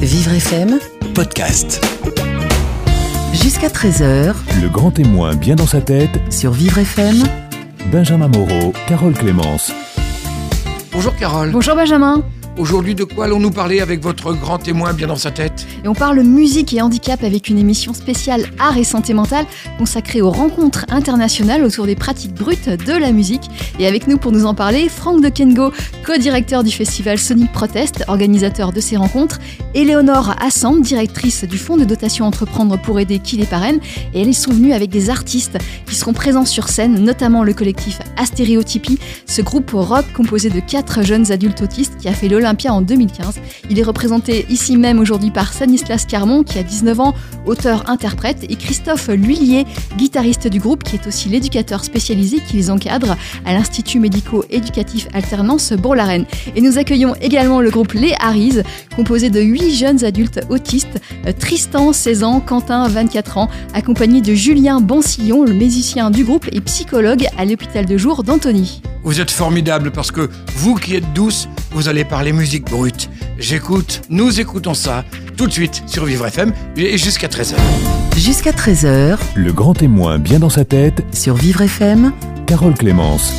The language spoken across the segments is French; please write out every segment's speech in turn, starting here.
Vivre FM, podcast. jusqu'à 13h Le grand témoin bien dans sa tête, sur Vivre FM. Benjamin Moreau, Carole Clémence. Bonjour Carole. Bonjour Benjamin. Aujourd'hui, de quoi allons-nous parler avec votre grand témoin bien dans sa tête Et on parle musique et handicap avec une émission spéciale art et santé mentale consacrée aux rencontres internationales autour des pratiques brutes de la musique. Et avec nous pour nous en parler, Franck de Kengo, co-directeur du festival Sonic Protest, organisateur de ces rencontres, Éléonore Assam, directrice du fonds de dotation Entreprendre pour aider qui les parraine. Et elles sont venues avec des artistes qui seront présents sur scène, notamment le collectif Astéréotypie, ce groupe rock composé de quatre jeunes adultes autistes qui a fait l'Olympia en 2015. Il est représenté ici même aujourd'hui par Stanislas Carmon, qui a 19 ans, auteur-interprète, et Christophe Lhuillier, guitariste du groupe, qui est aussi l'éducateur spécialisé qui les encadre à l'Institut médico-éducatif Alternance Bourg-la-Reine. Et nous accueillons également le groupe Les Harris, composé de 8 jeunes adultes autistes, Tristan, 16 ans, Quentin, 24 ans, accompagné de Julien Bansillon, le musicien du groupe et psychologue à l'hôpital de jour d'Antony. Vous êtes formidable parce que vous qui êtes douce, vous allez parler musique brute. J'écoute, nous écoutons ça tout de suite sur Vivre FM et jusqu'à 13h. Jusqu'à 13h Le grand témoin bien dans sa tête, sur Vivre FM. Carole Clémence.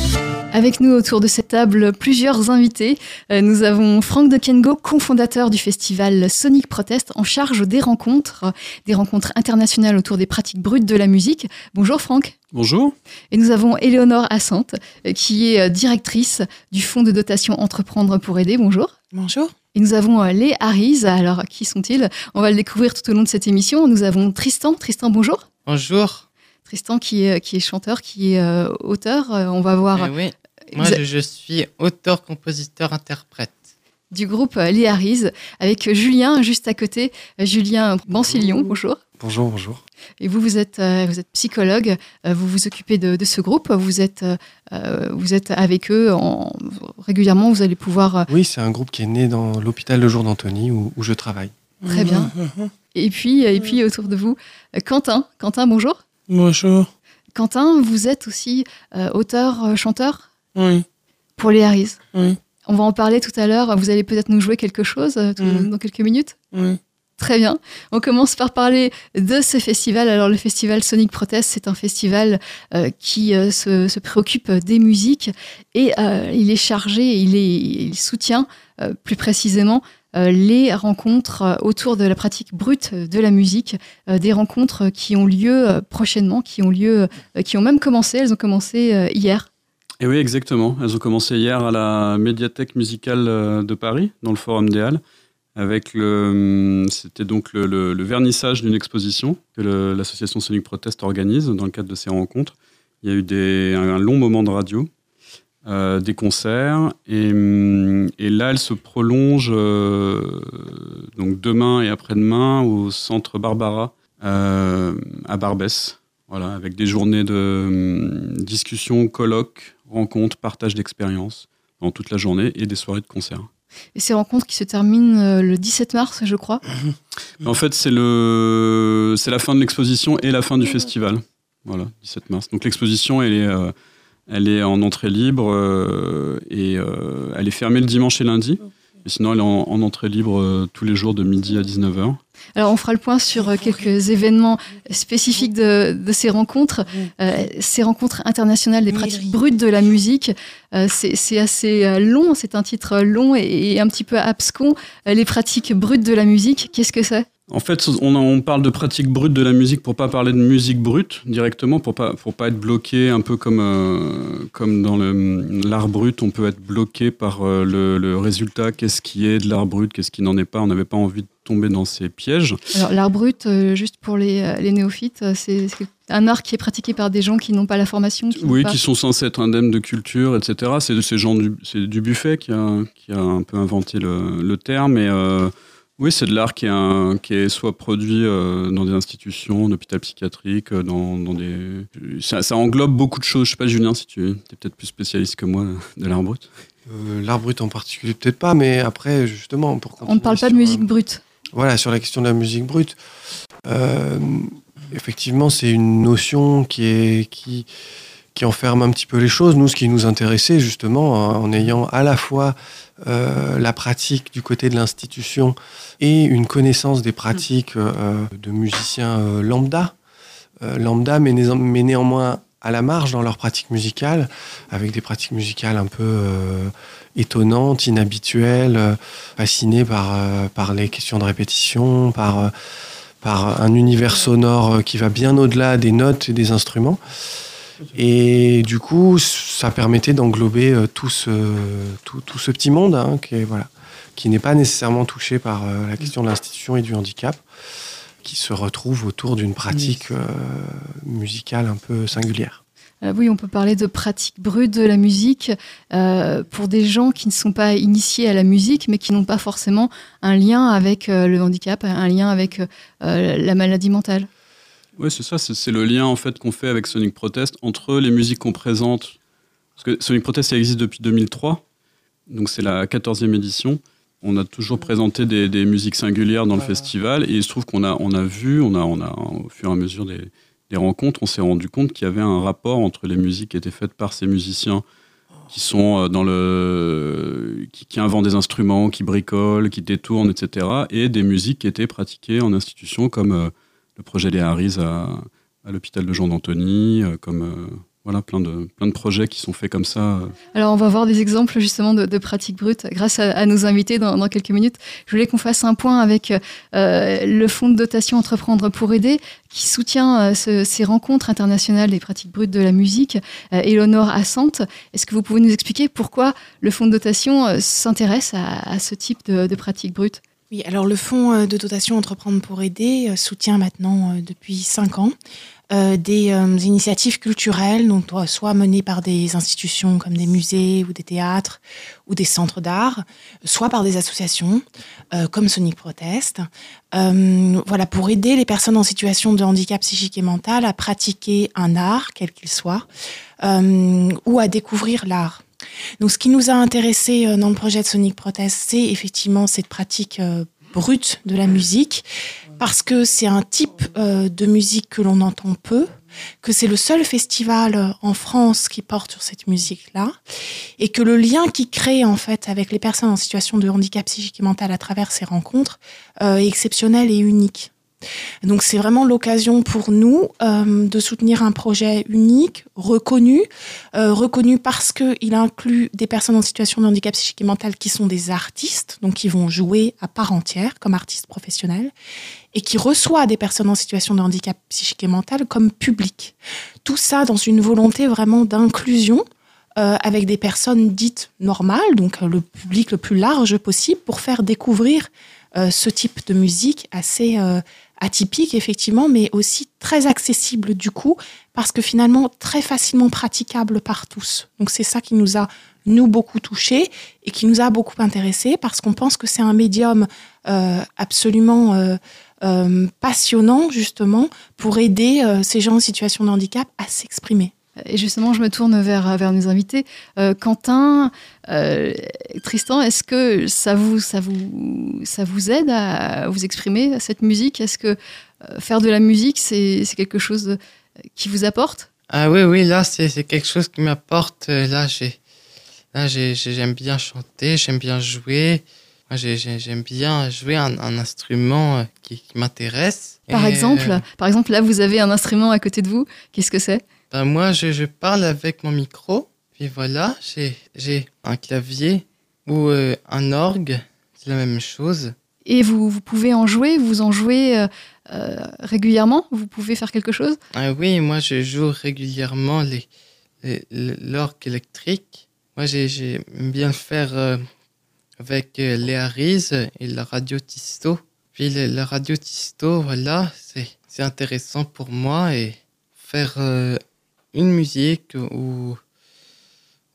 Avec nous autour de cette table, plusieurs invités. Euh, Nous avons Franck de Kengo, cofondateur du festival Sonic Protest, en charge des rencontres, des rencontres internationales autour des pratiques brutes de la musique. Bonjour Franck. Bonjour. Et nous avons Éléonore Assante, euh, qui est euh, directrice du fonds de dotation Entreprendre pour aider. Bonjour. Bonjour. Et nous avons les Harris. Alors, qui sont-ils? On va le découvrir tout au long de cette émission. Nous avons Tristan. Tristan, bonjour. Bonjour. Tristan qui est, qui est chanteur, qui est euh, auteur. On va voir Eh oui, moi je, je suis auteur, compositeur, interprète. du groupe euh, Harris avec euh, Julien juste à côté. Euh, Julien Bansillon, bonjour. Bonjour, bonjour. Et vous, vous êtes, vous êtes psychologue, vous vous occupez de, de ce groupe, vous êtes, vous êtes avec eux en- régulièrement, vous allez pouvoir... Oui, c'est un groupe qui est né dans l'hôpital de jour d'Antony où, où je travaille. très bien. Et puis, et puis autour de vous, Quentin. Quentin, bonjour. Bonjour. Quentin, vous êtes aussi auteur, chanteur? Oui, pour Les Harris. oui, On va en parler tout à l'heure. Vous allez peut-être nous jouer quelque chose euh, tout- Mhm. dans quelques minutes. oui. Très bien. On commence par parler de ce festival. Alors, le festival Sonic Protest, c'est un festival euh, qui euh, se, se préoccupe des musiques et euh, il est chargé, il, est, il soutient plus précisément les rencontres autour de la pratique brute de la musique, des rencontres qui ont lieu prochainement, qui ont lieu, qui ont même commencé. Elles ont commencé hier. Et oui, exactement. Elles ont commencé hier à la médiathèque musicale euh, de Paris, dans le Forum des Halles, avec le, c'était donc le, vernissage d'une exposition que l'association Sonic Protest organise dans le cadre de ces rencontres. Il y a eu des, un long moment de radio, euh, des concerts, et, hum, là, elle se prolonge euh, donc demain et après-demain au centre Barbara à Barbès. Voilà, avec des journées de hum, discussions, colloques, rencontres, partage d'expériences dans toute la journée et des soirées de concert. Et ces rencontres qui se terminent euh, le 17 mars, je crois. En fait, c'est le c'est la fin de l'exposition et la fin du festival. Voilà, 17 mars. Donc l'exposition, elle est euh, elle est en entrée libre euh, et euh, elle est fermée le dimanche et lundi. Et sinon, elle est en, en entrée libre euh, tous les jours de midi à 19h. Alors, on fera le point sur euh, quelques événements spécifiques de, de ces rencontres. Euh, ces rencontres internationales des pratiques brutes de la musique, euh, c'est assez euh, long, c'est un titre long et, et un petit peu abscon. Euh, les pratiques brutes de la musique, qu'est-ce que c'est? En fait, on, on parle de pratique brute de la musique pour pas parler de musique brute directement, pour pas pour pas être bloqué un peu comme euh, comme dans l'art brut, on peut être bloqué par euh, le, le résultat, qu'est-ce qui est de l'art brut, qu'est-ce qui n'en est pas. On n'avait pas envie de tomber dans ces pièges. Alors, l'art brut, euh, juste pour les, les néophytes, c'est un art qui est pratiqué par des gens qui n'ont pas la formation. Qui Oui, pas- qui sont censés être indemnes de culture, etc. C'est ces gens du, du buffet qui a, qui a un peu inventé le, le terme. Et oui, c'est de l'art qui, est un- qui est soit produit euh, dans des institutions, en hôpital psychiatrique, euh, dans, dans des. Ça, ça englobe beaucoup de choses. Je sais pas, Julien, si tu es peut-être plus spécialiste que moi de l'art brut. Euh, L'art brut en particulier, peut-être pas, mais après, justement, pour On ne parle pas de musique brute. euh, Voilà, sur la question de la musique brute. euh, effectivement, c'est une notion qui est, qui, qui enferme un petit peu les choses. Nous, ce qui nous intéressait justement, en ayant à la fois euh, la pratique du côté de l'institution et une connaissance des pratiques euh, de musiciens euh, lambda, lambda, mais, né- mais néanmoins à la marge dans leur pratique musicale, avec des pratiques musicales un peu étonnantes, inhabituelles, fascinées par, par les questions de répétition, par, par un univers sonore qui va bien au-delà des notes et des instruments. Et du coup, ça permettait d'englober euh, tout, ce, tout, tout ce petit monde hein, qui est, voilà, qui n'est pas nécessairement touché par euh, la question de l'institution et du handicap, qui se retrouve autour d'une pratique euh, musicale un peu singulière. Oui, on peut parler de pratique brute de la musique euh, pour des gens qui ne sont pas initiés à la musique, mais qui n'ont pas forcément un lien avec euh, le handicap, un lien avec euh, la maladie mentale. Oui, c'est ça, c'est le lien en fait qu'on fait avec Sonic Protest entre les musiques qu'on présente. Parce que Sonic Protest, ça existe depuis 2003, donc c'est la 14e édition. On a toujours présenté des, des musiques singulières dans le festival et il se trouve qu'on a, on a vu, on a, on a, au fur et à mesure des, des rencontres, on s'est rendu compte qu'il y avait un rapport entre les musiques qui étaient faites par ces musiciens qui sont euh, dans le qui, qui inventent des instruments, qui bricolent, qui détournent, etc. et des musiques qui étaient pratiquées en institution comme euh, le projet Les Harris à, l'hôpital de Jean d'Antony, euh, comme euh, voilà plein de plein de projets qui sont faits comme ça. euh. Alors, on va voir des exemples justement de, pratiques brutes grâce à, nos invités dans, quelques minutes. Je voulais qu'on fasse un point avec le fonds de dotation Entreprendre pour aider qui soutient ce- ces rencontres internationales des pratiques brutes de la musique. Euh, Éléonore Assante, est-ce que vous pouvez nous expliquer pourquoi le fonds de dotation s'intéresse à, ce type de pratiques brutes? Oui, alors le fonds euh, de dotation Entreprendre pour aider euh, soutient maintenant euh, depuis cinq ans des initiatives culturelles, soit menées par des institutions comme des musées ou des théâtres ou des centres d'art, soit par des associations comme Sonic Protest. Voilà, pour aider les personnes en situation de handicap psychique et mental à pratiquer un art, quel qu'il soit, ou à découvrir l'art. Donc, ce qui nous a intéressé euh, dans le projet de Sonic Protest, c'est effectivement cette pratique euh, brute de la musique, parce que c'est un type euh, de musique que l'on entend peu, que c'est le seul festival en France qui porte sur cette musique-là, et que le lien qui crée en fait avec les personnes en situation de handicap psychique et mental à travers ces rencontres est exceptionnel et unique. Donc c'est vraiment l'occasion pour nous euh, de soutenir un projet unique, reconnu, euh, reconnu parce qu'il inclut des personnes en situation de handicap psychique et mental qui sont des artistes, donc qui vont jouer à part entière comme artistes professionnels, et qui reçoit des personnes en situation de handicap psychique et mental comme public. Tout ça dans une volonté vraiment d'inclusion. euh, avec des personnes dites normales, donc le public le plus large possible, pour faire découvrir ce type de musique assez atypique, effectivement, mais aussi très accessible du coup, parce que finalement très facilement praticable par tous. Donc c'est ça qui nous a, nous, beaucoup touchés et qui nous a beaucoup intéressés, parce qu'on pense que c'est un médium euh, absolument euh, euh, passionnant, justement, pour aider ces gens en situation de handicap à s'exprimer. Et justement, je me tourne vers, vers nos invités. Euh, Quentin, euh, Tristan, est-ce que ça vous, ça, vous, ça vous aide à vous exprimer, cette musique? Est-ce que euh, faire de la musique, c'est quelque chose qui vous apporte? Ah oui, oui, là, c'est quelque chose qui m'apporte. Là, j'ai, là, j'ai- j'ai- j'aime bien chanter, j'aime bien jouer. J'aime bien jouer un, un instrument qui, qui m'intéresse. par exemple, par exemple, là, vous avez un instrument à côté de vous. Qu'est-ce que c'est? Ben, moi, je, je parle avec mon micro. Puis voilà, j'ai, un clavier ou euh, un orgue. C'est la même chose. Et vous, vous pouvez en jouer Vous en jouez euh, euh, régulièrement? Vous pouvez faire quelque chose? Ah oui, moi je joue régulièrement les, les- l'orgue électrique. Moi j'ai- j'aime bien le faire avec les Harris et la radio Tisto. Puis le- la radio Tisto, voilà, c'est c'est intéressant pour moi et faire euh, une musique ou,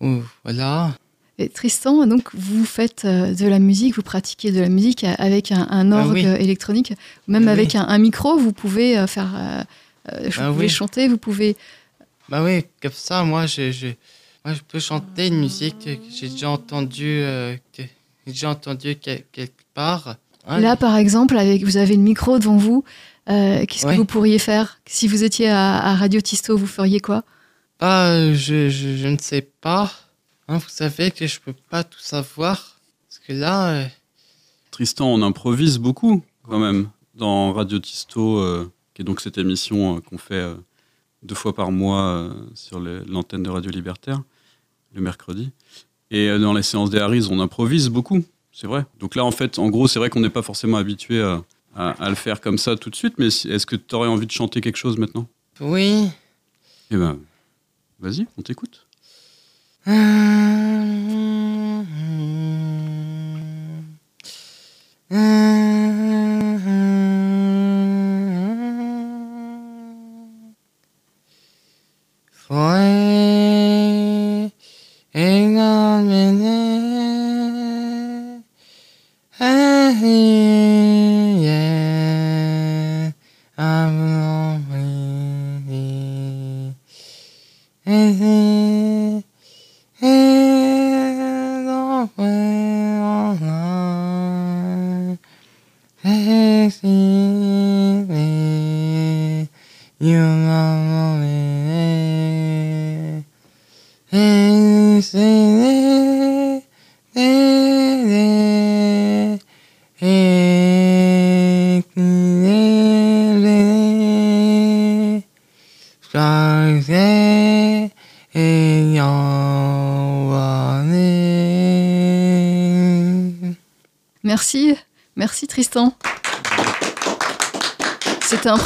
ou voilà. Et Tristan, donc vous faites euh, de la musique, vous pratiquez de la musique a- avec un, un Ah orgue oui. euh, électronique, même Ah avec oui. un, un micro, vous pouvez euh, faire, euh, euh, vous Ah pouvez oui. chanter, vous pouvez. Bah oui, comme ça, moi je, je, moi, je peux chanter une musique que j'ai déjà entendue euh, que j'ai entendue quel- quelque part. Ah, Là, par exemple, avec vous avez le micro devant vous, euh, qu'est-ce Ouais. que vous pourriez faire? Si vous étiez à, à Radio Tisto Vous feriez quoi? Bah, je, je, je ne sais pas. Hein, vous savez que je peux pas tout savoir. Parce que là, euh, Tristan, on improvise beaucoup quand même dans Radio Tisto, euh, qui est donc cette émission euh, qu'on fait euh, deux fois par mois euh, sur l'antenne de Radio Libertaire, le mercredi. Et euh, dans les séances des Harris, on improvise beaucoup, c'est vrai. Donc là, en fait, en gros, c'est vrai qu'on n'est pas forcément habitué à, à- à le faire comme ça tout de suite, mais est-ce que tu aurais envie de chanter quelque chose maintenant? Oui. Eh ben, vas-y, on t'écoute. Foi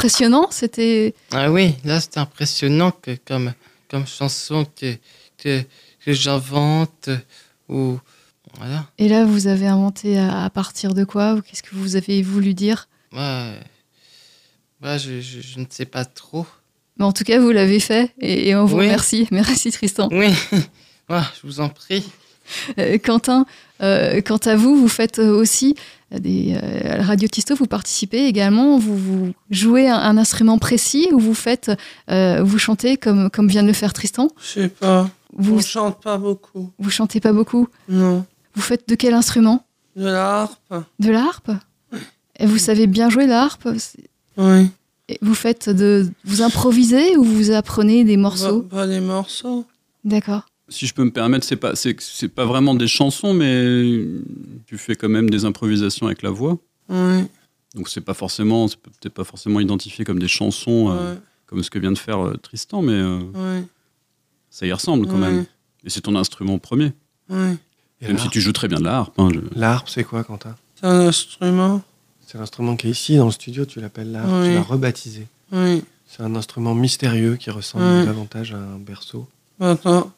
impressionnant, c'était... Ah oui, là c'est impressionnant que comme, comme chanson que, que, que j'invente ou voilà. Et là, vous avez inventé à, à partir de quoi ou Qu'est-ce que vous avez voulu dire? Ouais. Ouais, je, je, je ne sais pas trop. Mais en tout cas, vous l'avez fait et, et on vous Oui. remercie. Merci Tristan. Oui, Ouais, je vous en prie. Euh, Quentin, euh, quant à vous, vous faites euh, aussi des, euh, Radio Tisto, vous participez également, vous, vous jouez un, un instrument précis ou vous faites, euh, vous chantez comme, comme vient de le faire Tristan? Je sais pas. Vous, On chante pas beaucoup. vous chantez pas beaucoup? Non. Vous faites de quel instrument? De la harpe De la harpe Et vous savez bien jouer la harpe Oui. et Vous faites de, vous improvisez ou vous apprenez des morceaux? Pas, pas des morceaux. D'accord. Si je peux me permettre, c'est pas, c'est, c'est pas vraiment des chansons, mais tu fais quand même des improvisations avec la voix. Oui. Donc c'est pas forcément, c'est peut-être pas forcément identifié comme des chansons, euh, Ouais. comme ce que vient de faire euh, Tristan, mais euh, ça y ressemble quand Ouais. même. Et c'est ton instrument premier. Même si tu joues très bien de la harpe. hein, je- la harpe, c'est quoi, Quentin? C'est un instrument. C'est l'instrument qui est ici dans le studio, tu l'appelles la harpe, tu l'as rebaptisé. Oui. C'est un instrument mystérieux qui ressemble Ouais. davantage à un berceau. Maintenant,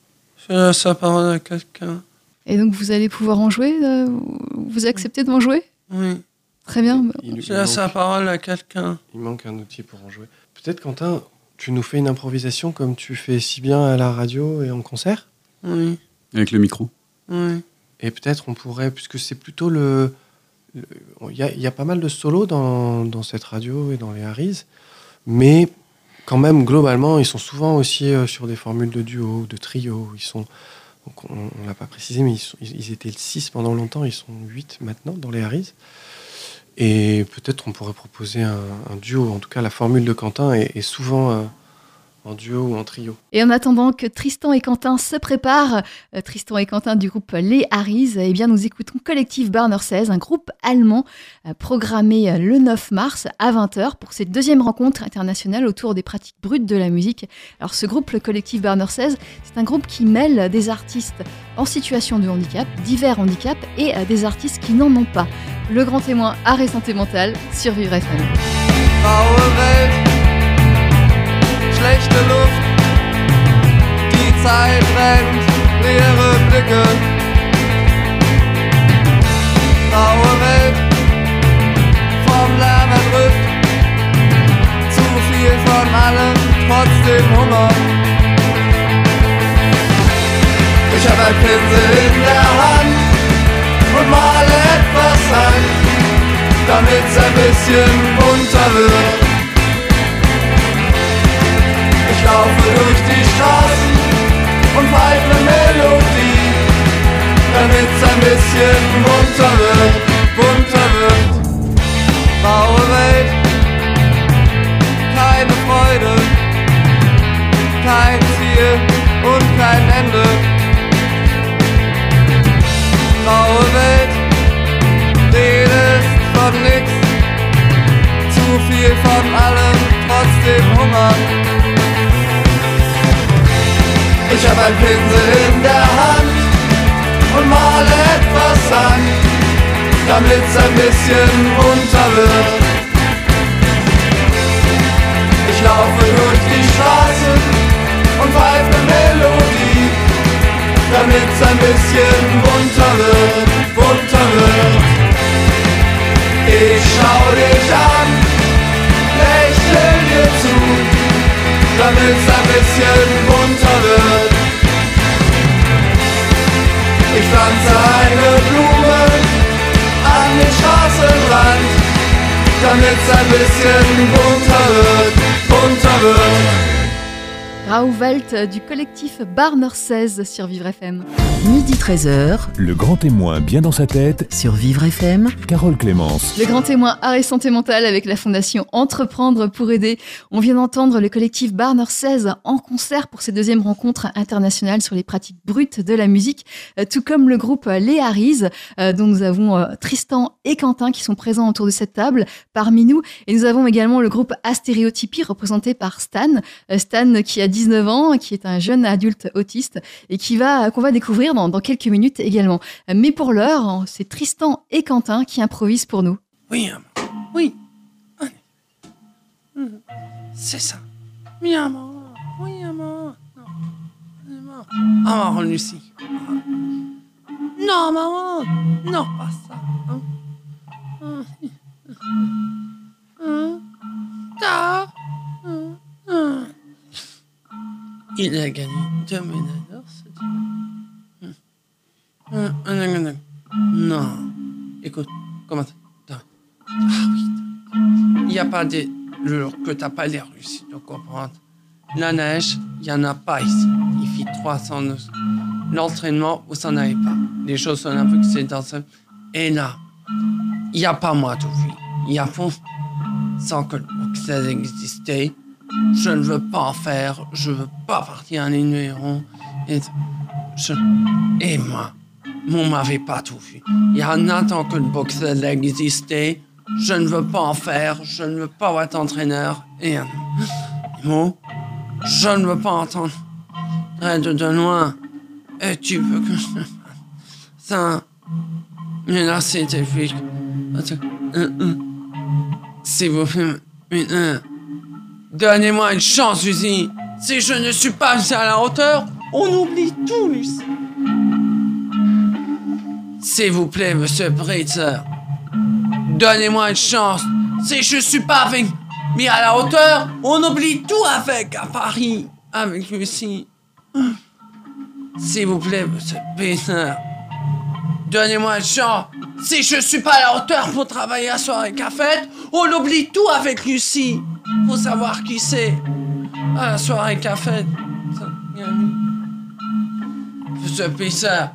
je laisse la parole à quelqu'un. Et donc vous allez pouvoir en jouer euh, Vous acceptez d'en jouer? Oui. Très bien. Il, il Je laisse la parole à quelqu'un. il manque un outil pour en jouer. Peut-être, Quentin, tu nous fais une improvisation comme tu fais si bien à la radio et en concert? Oui. Avec le micro. Oui. Et peut-être on pourrait, puisque c'est plutôt le. Il y, a, il y a pas mal de solos dans, dans cette radio et dans les Harris, mais quand même, globalement, ils sont souvent aussi euh, sur des formules de duo de trio. Ils sont, on ne l'a pas précisé, mais ils, étaient 6 pendant longtemps, ils sont 8 maintenant dans les Harris. Et peut-être on pourrait proposer un, duo. En tout cas, la formule de Quentin est, est souvent euh, en duo ou en trio. Et en attendant que Tristan et Quentin se préparent, euh, Tristan et Quentin du groupe Les Harris, eh bien nous écoutons Collectif Barner 16, un groupe allemand euh, programmé euh, le 9 mars à 20h pour cette deuxième rencontre internationale autour des pratiques brutes de la musique. Alors ce groupe, le Collectif Barner 16, c'est un groupe qui mêle des artistes en situation de handicap, divers handicaps, et des artistes qui n'en ont pas. Le grand témoin art et santé mentale sur Vivre FM. Schlechte Luft, die Zeit rennt, leere Blicke. Graue Welt, vom Lärm erdrückt, zu viel von allem, trotzdem Hunger. Ich hab ein Pinsel in der Hand und male etwas an damit's ein bisschen bunter wird. Laufe durch die Straßen und pfeife ne Melodie, damit's ein bisschen bunter wird, bunter wird. Graue Welt, keine Freude, kein Ziel, hab hab ein Pinsel in der Hand und male etwas an, damit's ein bisschen bunter wird. Ich laufe durch die Straßen und pfeife Melodie, damit's ein bisschen bunter wird, bunter wird. Ich schau dich an, lächel dir zu, damit's ein bisschen bunter wird. Ich pflanze eine Blume an den Straßenrand, damit's ein bisschen bunter wird, bunter wird. Raouvelt du collectif Barner 16 sur Vivre FM. Midi 13h Le grand témoin bien dans sa tête, sur Vivre FM. Carole Clémence. Le grand témoin art et santé mentale avec la fondation Entreprendre pour aider. On vient d'entendre le collectif Barner 16 en concert pour ses deuxième rencontres internationales sur les pratiques brutes de la musique, euh, tout comme le groupe Les Harris, euh, dont nous avons euh, Tristan et Quentin qui sont présents autour de cette table parmi nous. Et nous avons également le groupe Astéréotypie représenté par Stan. Stan qui a 19 ans, qui est un jeune adulte autiste et qui va qu'on va découvrir dans, dans quelques minutes également. Mais pour l'heure, c'est Tristan et Quentin qui improvisent pour nous. Oui, maman. Oui. Mhm. C'est ça. Oui, maman. Oui, maman. Non. Ah, maman, Lucie. Non, maman. Non, pas ça. Hein. Il a gagné deux médailles d'or, c'est. Non. Écoute, comment t'as- ah oui. Il n'y a pas de jour que t'as pas l'air réussi de comprendre. La neige, il n'y en a pas ici. Il fait 312. L'entraînement, vous n'en avez pas. Les choses olympiques, c'est dans ce... Et là, il n'y a pas moi tout. Il y a fond. Sans que le boxeur existait, je ne veux pas en faire. Je veux pas partir en numéro. Et, je, et moi, vous m'avez pas tout vu. Il y en a tant que le boxeur existait. Je ne veux pas en faire, je ne veux pas être entraîneur. Et mot, je ne veux pas entendre. Reste de loin. Et tu veux que je ça? Mais là, c'est difficile. Euh, euh. S'il vous plaît, une, euh, donnez-moi une chance, Lucie. Si je ne suis pas à la hauteur, on oublie tout, Lucie. S'il vous plaît, monsieur Britzer. Donnez-moi une chance. Si je suis pas avec mis à la hauteur, on oublie tout avec à Paris. Avec Lucie. S'il vous plaît, monsieur Peter. Donnez-moi une chance. Si je suis pas à la hauteur pour travailler à soirée café, on oublie tout avec Lucie. Savoir qui c'est. La soirée café. Monsieur Peter,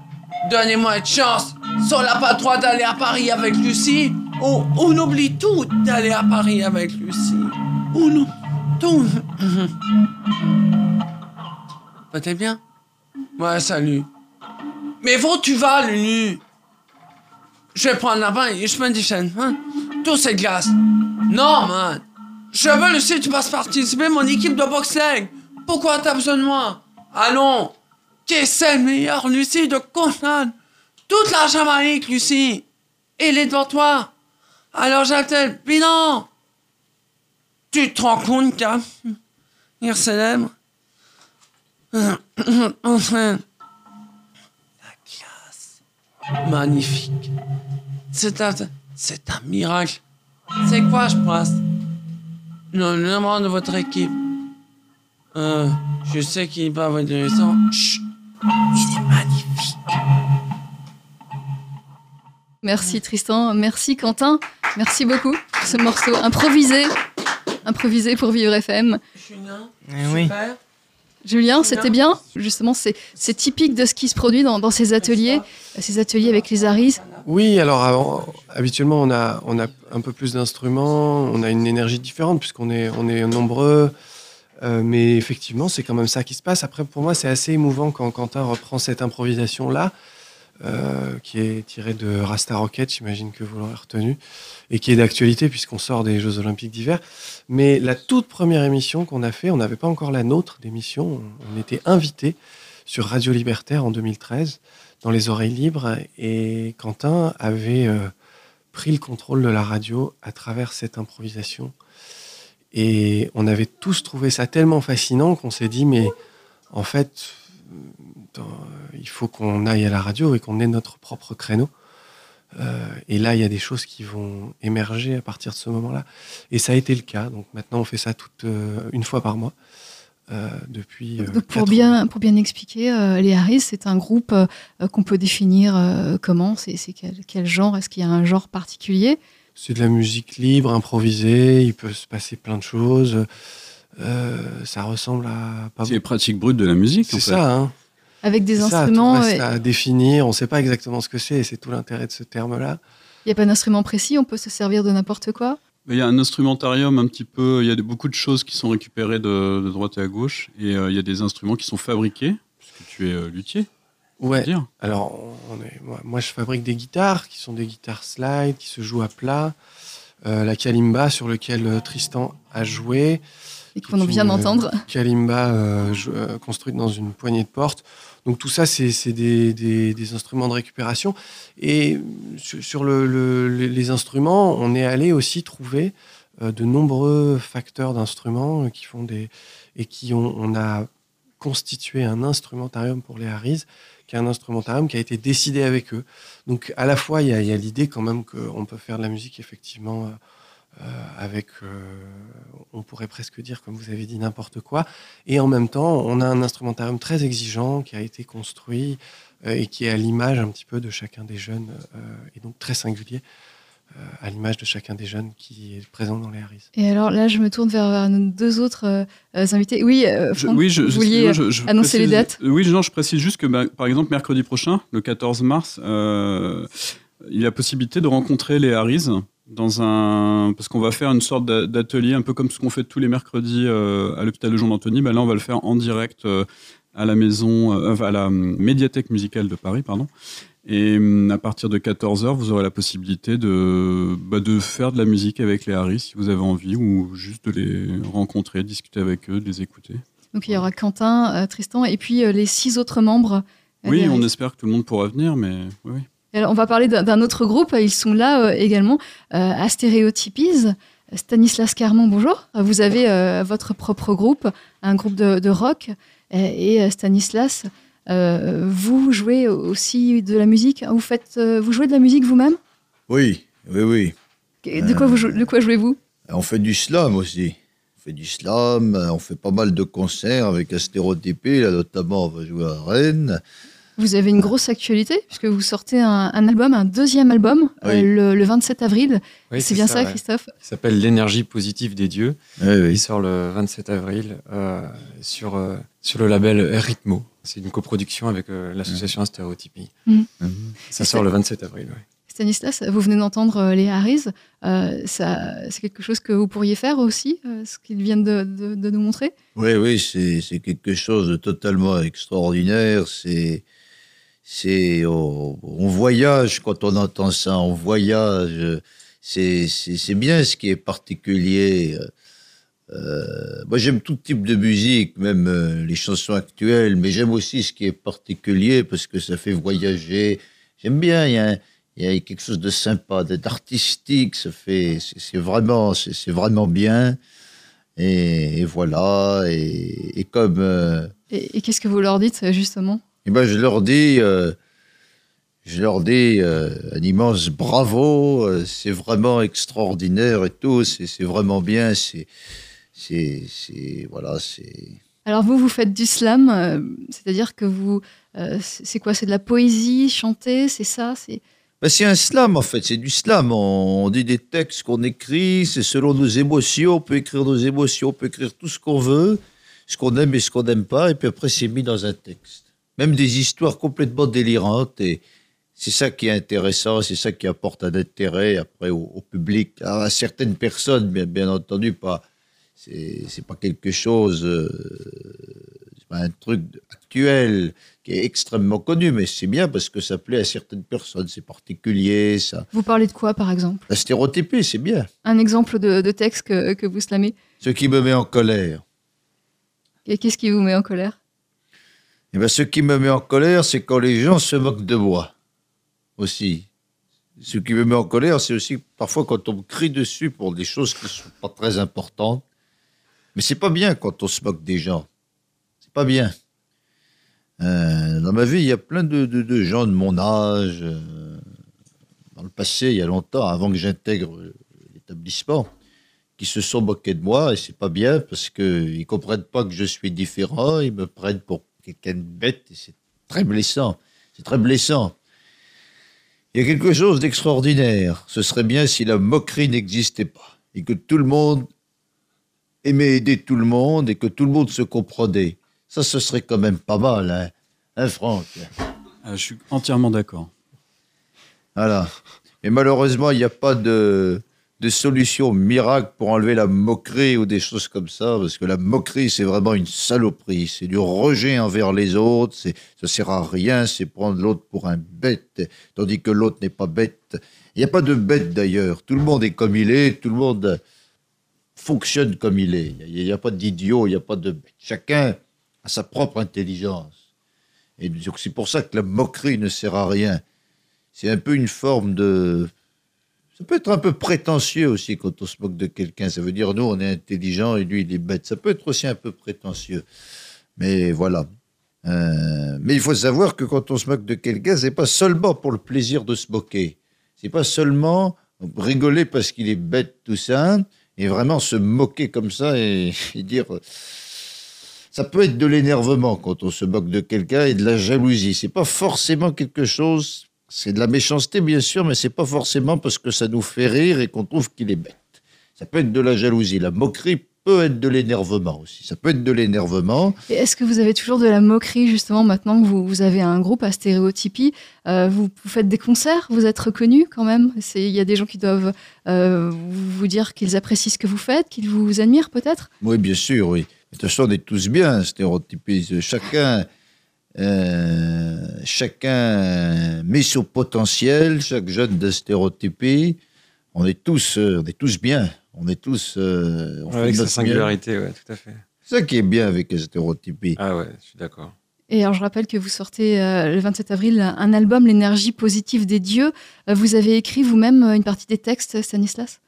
donnez-moi une chance. On n'a pas droit d'aller à Paris avec Lucie, on, on oublie tout d'aller à Paris avec Lucie. On oublie tout. Peut-être bien Ouais, salut. Mais où tu vas, Lulu Je vais prendre la main et je me déchaîne. Hein? Tout c'est glace. Non, man. Je veux, Lucie, tu passes participer à mon équipe de boxing. Pourquoi t'as besoin de moi? Allons. Qui c'est le meilleur, Lucie, de Conrad Toute la Jamaïque, Lucie. Il est devant toi. Alors j'appelle bilan. Tu te rends compte qu'un il célèbre Enfin, la classe. Magnifique. C'est un, c'est un miracle. C'est quoi, je pense Le numéro de votre équipe. Euh, je sais qu'il est pas votre adolescent. Chut. Il est magnifique. Merci Tristan, merci Quentin, merci beaucoup pour ce morceau improvisé, improvisé pour Vivre FM. Julien, Eh oui. Julien, c'était bien. Justement, c'est c'est typique de ce qui se produit dans, dans ces ateliers, ces ateliers avec les Aris. Oui, alors avant- habituellement on a, on a un peu plus d'instruments, on a une énergie différente puisqu'on est, on est nombreux. Euh, mais effectivement, c'est quand même ça qui se passe. Après, pour moi, c'est assez émouvant quand Quentin reprend cette improvisation-là. Euh, qui est tiré de Rasta Rocket, j'imagine que vous l'aurez retenu, et qui est d'actualité puisqu'on sort des Jeux Olympiques d'hiver. Mais la toute première émission qu'on a fait, on n'avait pas encore la nôtre d'émission, on, était invité sur Radio Libertaire en 2013 dans les oreilles libres et Quentin avait euh, pris le contrôle de la radio à travers cette improvisation. Et on avait tous trouvé ça tellement fascinant qu'on s'est dit, mais en fait, dans- il faut qu'on aille à la radio et qu'on ait notre propre créneau. Euh, et là, il y a des choses qui vont émerger à partir de ce moment-là. Et ça a été le cas. Donc maintenant, on fait ça toute, euh, une fois par mois. euh, depuis. euh, Donc pour bien, pour bien expliquer, euh, les Harris, c'est un groupe euh, qu'on peut définir euh, comment? C'est c'est quel, quel genre? Est-ce qu'il y a un genre particulier? C'est de la musique libre, improvisée, il peut se passer plein de choses. Euh, ça ressemble à pas C'est les pratiques brutes de la musique. en C'est fait. ça, hein. Avec des C'est ça, instruments tout reste à définir, on ne sait pas exactement ce que c'est, et c'est tout l'intérêt de ce terme-là. Il n'y a pas d'instrument précis, on peut se servir de n'importe quoi? Il y a un instrumentarium un petit peu, il y a de- beaucoup de choses qui sont récupérées de, de droite et à gauche, et euh, il y a des instruments qui sont fabriqués, puisque tu es euh, luthier. Ouais. dire. Alors, on est, moi, moi, je fabrique des guitares qui sont des guitares slide, qui se jouent à plat. Euh, la kalimba sur lequel euh, Tristan a joué. Et qu'on vient d'entendre. Kalimba euh, euh, construite dans une poignée de porte. Donc tout ça, c'est des, des- des instruments de récupération. Et sur, sur le- le- les- instruments, on est allé aussi trouver euh, de nombreux facteurs d'instruments euh, qui font des et qui ont on a constitué un instrumentarium pour les Harris, qui est un instrumentarium qui a été décidé avec eux. Donc à la fois, il y a, l'idée quand même qu'on peut faire de la musique effectivement avec, euh, on pourrait presque dire, comme vous avez dit, n'importe quoi. Et en même temps, on a un instrumentarium très exigeant qui a été construit euh, et qui est à l'image un petit peu de chacun des jeunes, euh, et donc très singulier, euh, à l'image de chacun des jeunes qui est présent dans les Harris. Et alors là, je me tourne vers, vers nos deux autres euh, euh, invités. Oui, euh, Je- Franck, oui, je, vous vouliez je- je annoncer les précise- dates? euh, Oui, non, je précise juste que, bah, par exemple, mercredi prochain, le 14 mars, euh, il y a la possibilité de rencontrer les Harris dans un parce qu'on va faire une sorte d'a- d'atelier un peu comme ce qu'on fait tous les mercredis euh, à l'hôpital de Jean d'Antony bah là on va le faire en direct euh, à la maison euh, à la médiathèque musicale de Paris pardon et hum, à partir de 14h vous aurez la possibilité de bah, de faire de la musique avec les Harris si vous avez envie ou juste de les rencontrer discuter avec eux de les écouter Donc il y aura Quentin, Tristan et puis les six autres membres. oui on espère que tout le monde pourra venir mais oui, oui. Alors, on va parler d'un autre groupe. Ils sont là euh, également. Euh, Astéréotypies. Stanislas Carmon, bonjour. Vous avez euh, votre propre groupe, un groupe de, de rock. Euh, Et euh, Stanislas, euh, vous jouez aussi de la musique. Vous faites, euh, vous jouez de la musique vous-même? Oui, oui, oui. De quoi, vous jou- de quoi jouez-vous? On fait du slam aussi. On fait du slam, euh, on fait pas mal de concerts avec là notamment on va jouer à Rennes. Vous avez une grosse actualité puisque vous sortez un, un album, un deuxième album, Oui. euh, le, le 27 avril. Oui, c'est bien ça, ouais. Christophe? Qui s'appelle L'énergie positive des dieux. Oui, oui. Il sort le 27 avril euh, sur, euh, sur le label Rhythmo. C'est une coproduction avec euh, l'association Stéréotypie. Mhm. Ça sort le 27 avril. ouais. Stanislas, vous venez d'entendre euh, les Harris. Euh, ça, c'est quelque chose que vous pourriez faire aussi, euh, ce qu'ils viennent de, de- de nous montrer? Oui, oui, c'est c'est quelque chose de totalement extraordinaire. C'est, c'est, on, voyage quand on entend ça, on voyage. C'est, c'est, bien ce qui est particulier. Euh, moi, j'aime tout type de musique, même euh, les chansons actuelles, mais j'aime aussi ce qui est particulier parce que ça fait voyager. J'aime bien. Il y y a quelque chose de sympa, d'être artistique. Ça fait, c'est vraiment, c'est vraiment bien. Et, voilà. Et, comme, euh, Et, qu'est-ce que vous leur dites, euh, justement? Eh ben, je leur dis, euh, je leur dis euh, un immense bravo. euh, c'est vraiment extraordinaire et tout. C'est vraiment bien. C'est, voilà, c'est. Alors vous, vous faites du slam, c'est-à-dire que vous, c'est c'est quoi? C'est de la poésie chantée, c'est ça? C'est Ben, c'est un slam en fait, c'est du slam. On, on dit des textes qu'on écrit, c'est selon nos émotions. On peut écrire nos émotions, on peut écrire tout ce qu'on veut, ce qu'on aime et ce qu'on n'aime pas, et puis après c'est mis dans un texte. Même des histoires complètement délirantes, et c'est ça qui est intéressant, c'est ça qui apporte un intérêt après au, au public, à, certaines personnes, bien, bien entendu, pas. C'est c'est pas quelque chose. euh, pas un truc actuel qui est extrêmement connu, mais c'est bien parce que ça plaît à certaines personnes, c'est particulier, ça. Vous parlez de quoi, par exemple? La stéréotypie, c'est bien. Un exemple de, de texte que, que vous slamez? Ce qui me met en colère. Et qu'est-ce qui vous met en colère? Eh ben, ce qui me met en colère, c'est quand les gens se moquent de moi. Aussi. Ce qui me met en colère, c'est aussi parfois quand on me crie dessus pour des choses qui sont pas très importantes. Mais c'est pas bien quand on se moque des gens. C'est pas bien. Euh, dans ma vie, il y a plein de, gens de mon âge, euh, dans le passé, il y a longtemps, avant que j'intègre euh, l'établissement, qui se sont moqués de moi, et c'est pas bien parce qu'ils comprennent pas que je suis différent, ils me prennent pour quelqu'un de bête, et c'est très blessant. C'est très blessant. Il y a quelque chose d'extraordinaire. Ce serait bien si la moquerie n'existait pas, et que tout le monde aimait aider tout le monde, et que tout le monde se comprenait. Ça, ce serait quand même pas mal, hein, hein Franck? Ah, je suis entièrement d'accord. Voilà. Mais malheureusement, il n'y a pas de, de solution miracle pour enlever la moquerie ou des choses comme ça, parce que la moquerie, c'est vraiment une saloperie. C'est du rejet envers les autres, c'est, ça sert à rien, c'est prendre l'autre pour un bête, tandis que l'autre n'est pas bête. Il n'y a pas de bête d'ailleurs. Tout le monde est comme il est, tout le monde fonctionne comme il est. Il n'y a, pas d'idiot, il n'y a pas de bête. Chacun a sa propre intelligence. Et c'est pour ça que la moquerie ne sert à rien. C'est un peu une forme de. Ça peut être un peu prétentieux aussi quand on se moque de quelqu'un. Ça veut dire, nous, on est intelligent et lui, il est bête. Ça peut être aussi un peu prétentieux. Mais voilà. Euh, mais il faut savoir que quand on se moque de quelqu'un, c'est pas seulement pour le plaisir de se moquer. C'est pas seulement rigoler parce qu'il est bête, tout ça, et vraiment se moquer comme ça et, et dire. Ça peut être de l'énervement quand on se moque de quelqu'un et de la jalousie. C'est pas forcément quelque chose. C'est de la méchanceté, bien sûr, mais c'est pas forcément parce que ça nous fait rire et qu'on trouve qu'il est bête. Ça peut être de la jalousie. La moquerie peut être de l'énervement aussi. Ça peut être de l'énervement. Est-ce que vous avez toujours de la moquerie, justement, maintenant que vous, vous avez un groupe à stéréotypie euh, vous, vous faites des concerts, vous êtes reconnu quand même? Il y a des gens qui doivent euh, vous dire qu'ils apprécient ce que vous faites, qu'ils vous admirent peut-être? Oui, bien sûr, oui. De toute façon, on est tous bien stéréotypés. Chacun, euh, chacun met son potentiel, chaque jeune de stéréotypie. On est tous, euh, on est tous bien. On est tous. euh, on Avec sa singularité, ouais, tout à fait. C'est ça qui est bien avec les stéréotypies. Ah ouais, je suis d'accord. Et alors, je rappelle que vous sortez euh, le 27 avril un album, L'énergie positive des dieux. Euh, vous avez écrit vous-même euh, une partie des textes, Stanislas,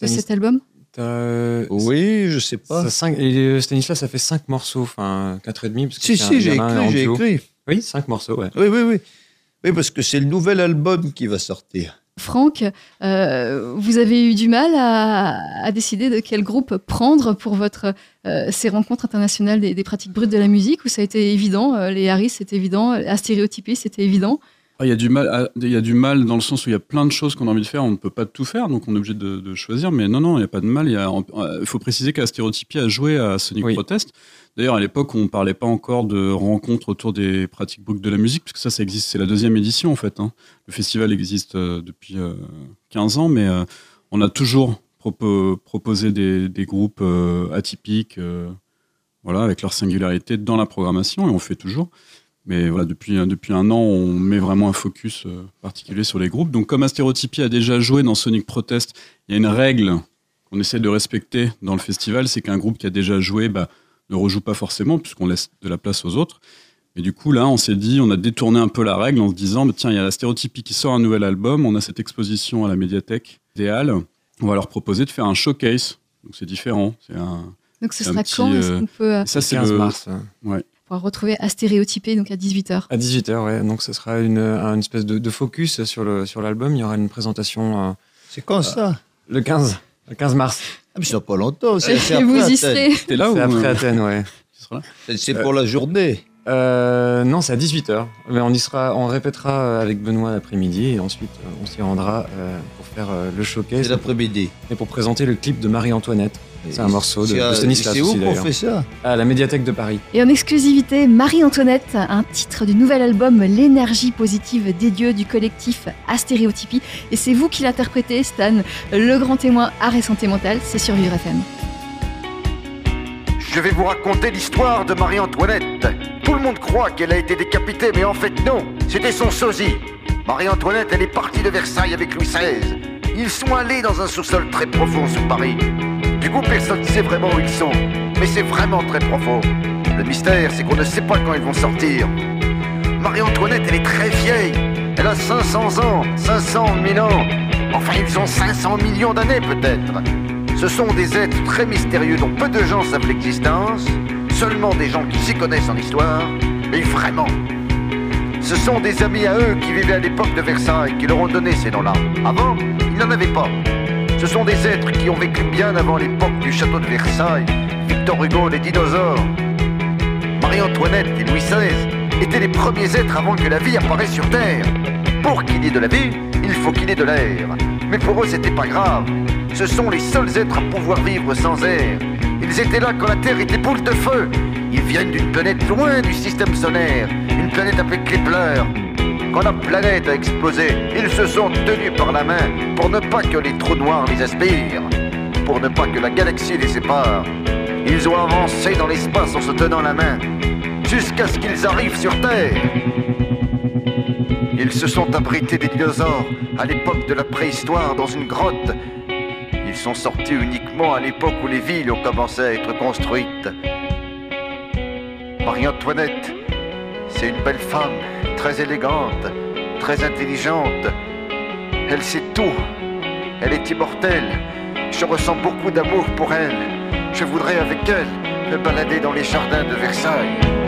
de cet album? T'as- Oui, je sais pas. Ça, cinq- et euh, Stanislas, ça fait cinq morceaux, enfin quatre et demi. parce que Si, c'est un- si, j'ai écrit, j'ai écrit. Oui, cinq morceaux, ouais. Oui, oui, oui. Oui, parce que c'est le nouvel album qui va sortir. Franck, euh, vous avez eu du mal à, à décider de quel groupe prendre pour votre, euh, ces rencontres internationales des, des pratiques brutes de la musique, ou ça a été évident euh, Les Harris, c'était évident. À stéréotyper, c'était évident? Ah, Il y, a du mal y a du mal dans le sens où il y a plein de choses qu'on a envie de faire, on ne peut pas tout faire, donc on est obligé de, de choisir. Mais non, non, il n'y a pas de mal. Il euh, faut préciser qu'à Stéréotypie a joué à Sonic Protest. D'ailleurs, à l'époque, on ne parlait pas encore de rencontres autour des pratiques brutes de la musique, puisque ça, ça existe. C'est la deuxième édition, en fait. hein. Le festival existe euh, depuis euh, 15 ans, mais euh, on a toujours propo- proposé des, des groupes euh, atypiques, euh, voilà, avec leur singularité dans la programmation, et on fait toujours. Mais voilà, depuis, depuis un an, on met vraiment un focus euh, particulier sur les groupes. Donc, comme Astérotypie a déjà joué dans Sonic Protest, il y a une règle qu'on essaie de respecter dans le festival, c'est qu'un groupe qui a déjà joué bah, ne rejoue pas forcément, puisqu'on laisse de la place aux autres. Et du coup, là, on s'est dit, on a détourné un peu la règle en se disant, bah, tiens, il y a la Stéréotypie qui sort un nouvel album, on a cette exposition à la médiathèque Halles, on va leur proposer de faire un showcase. Donc, c'est différent. C'est un, Donc ce sera petit, quand Est-ce euh, qu'on peut euh, ça, c'est 15 le- mars. Ouais. Pouvoir retrouver à stéréotyper donc à 18h À 18h, ouais. Donc, ce sera une, une espèce de, de focus sur le sur l'album. Il y aura une présentation. euh, C'est quand ça? Le 15. Le 15 mars. Ah, mais c'est pas longtemps. C'est Et c'est après vous y Athènes. serez. T'es là C'est après Athènes, ouais. C'est- C'est pour la journée. Euh, non, c'est à 18h. Mais on y sera, on répétera euh, avec Benoît l'après-midi et ensuite euh, on s'y rendra euh, pour faire euh, le showcase. C'est l'après-midi. Et pour présenter le clip de Marie-Antoinette. C'est un morceau de, de Stanislas c'est où aussi qu'on d'ailleurs. fait ça? À la médiathèque de Paris. Et en exclusivité, Marie-Antoinette, un titre du nouvel album L'énergie positive des dieux du collectif Astéréotypie. Et c'est vous qui l'interprétez, Stan, le grand témoin art et santé mentale, c'est sur Vivre FM. Je vais vous raconter l'histoire de Marie-Antoinette. Tout le monde croit qu'elle a été décapitée, mais en fait non, c'était son sosie. Marie-Antoinette, elle est partie de Versailles avec Louis XVI. Ils sont allés dans un sous-sol très profond sous Paris. Du coup, personne ne sait vraiment où ils sont, mais c'est vraiment très profond. Le mystère, c'est qu'on ne sait pas quand ils vont sortir. Marie-Antoinette, elle est très vieille. Elle a 500 ans, 500 000 ans. Enfin, ils ont 500 millions d'années peut-être. Ce sont des êtres très mystérieux dont peu de gens savent l'existence. Seulement des gens qui s'y connaissent en histoire. Mais vraiment. Ce sont des amis à eux qui vivaient à l'époque de Versailles qui leur ont donné ces noms-là. Avant, ils n'en avaient pas. Ce sont des êtres qui ont vécu bien avant l'époque du château de Versailles. Victor Hugo, les dinosaures. Marie-Antoinette et Louis XVI étaient les premiers êtres avant que la vie apparaisse sur Terre. Pour qu'il y ait de la vie, il faut qu'il y ait de l'air. Mais pour eux, c'était pas grave. Ce sont les seuls êtres à pouvoir vivre sans air. Ils étaient là quand la Terre était boule de feu. Ils viennent d'une planète loin du système solaire, une planète appelée Kepler. Quand la planète a explosé, ils se sont tenus par la main pour ne pas que les trous noirs les aspirent, pour ne pas que la galaxie les sépare. Ils ont avancé dans l'espace en se tenant la main, jusqu'à ce qu'ils arrivent sur Terre. Ils se sont abrités des dinosaures à l'époque de la préhistoire dans une grotte. Ils sont sortis uniquement à l'époque où les villes ont commencé à être construites. Marie-Antoinette, c'est une belle femme, très élégante, très intelligente. Elle sait tout. Elle est immortelle. Je ressens beaucoup d'amour pour elle. Je voudrais avec elle me balader dans les jardins de Versailles.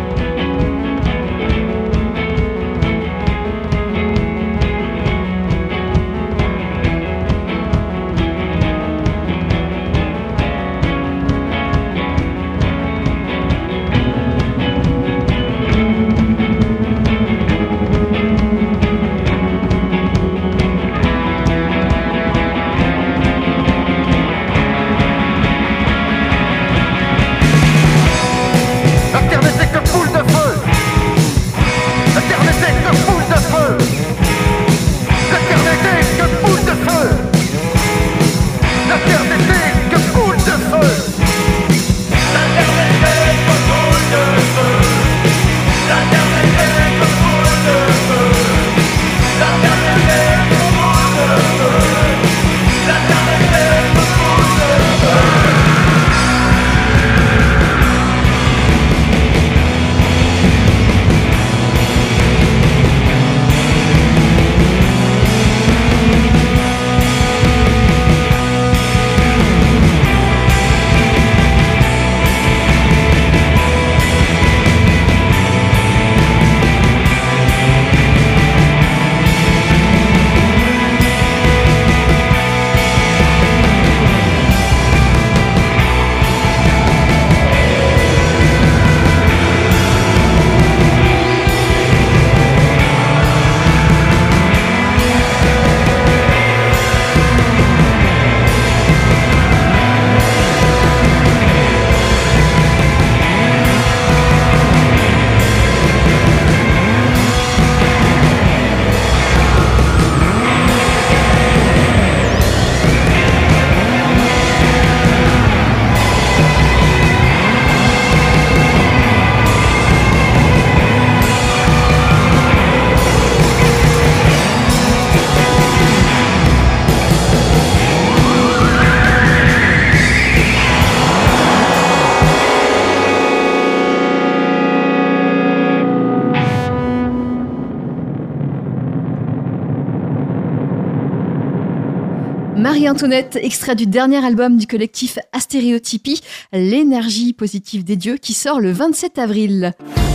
Marie-Antoinette, extrait du dernier album du collectif Astéréotypie, L'énergie positive des dieux, qui sort le 27 avril.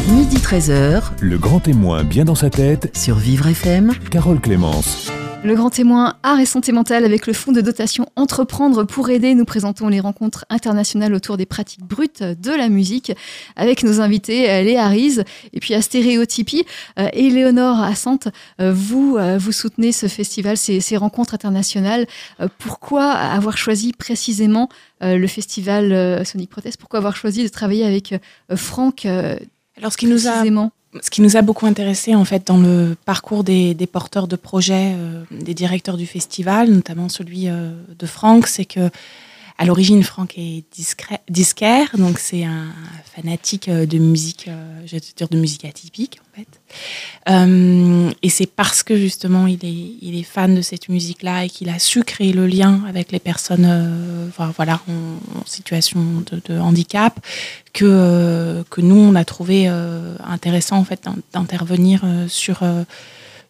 Midi 13h, Le grand témoin bien dans sa tête, sur Vivre FM, Carole Clémence. Le grand témoin art et santé mentale avec le fonds de dotation Entreprendre pour aider. Nous présentons les rencontres internationales autour des pratiques brutes de la musique avec nos invités euh, Léa Riz et puis à Stéréotypie. Euh, Éléonore Assante, euh, vous, vous soutenez ce festival, ces, ces rencontres internationales. Pourquoi avoir choisi précisément le festival Sonic Protest? Pourquoi avoir choisi de travailler avec Franck Alors, ce qui nous a précisément? Ce qui nous a beaucoup intéressé en fait dans le parcours des, porteurs de projets, euh, des directeurs du festival, notamment celui euh, de Franck, c'est que À l'origine, Franck est disquaire, donc c'est un fanatique euh, de musique, euh, je vais te dire de musique atypique en fait. Euh, et c'est parce que justement il est, il est fan de cette musique-là et qu'il a su créer le lien avec les personnes, voilà, en, situation de, handicap, que que nous on a trouvé intéressant en fait d'in- d'intervenir sur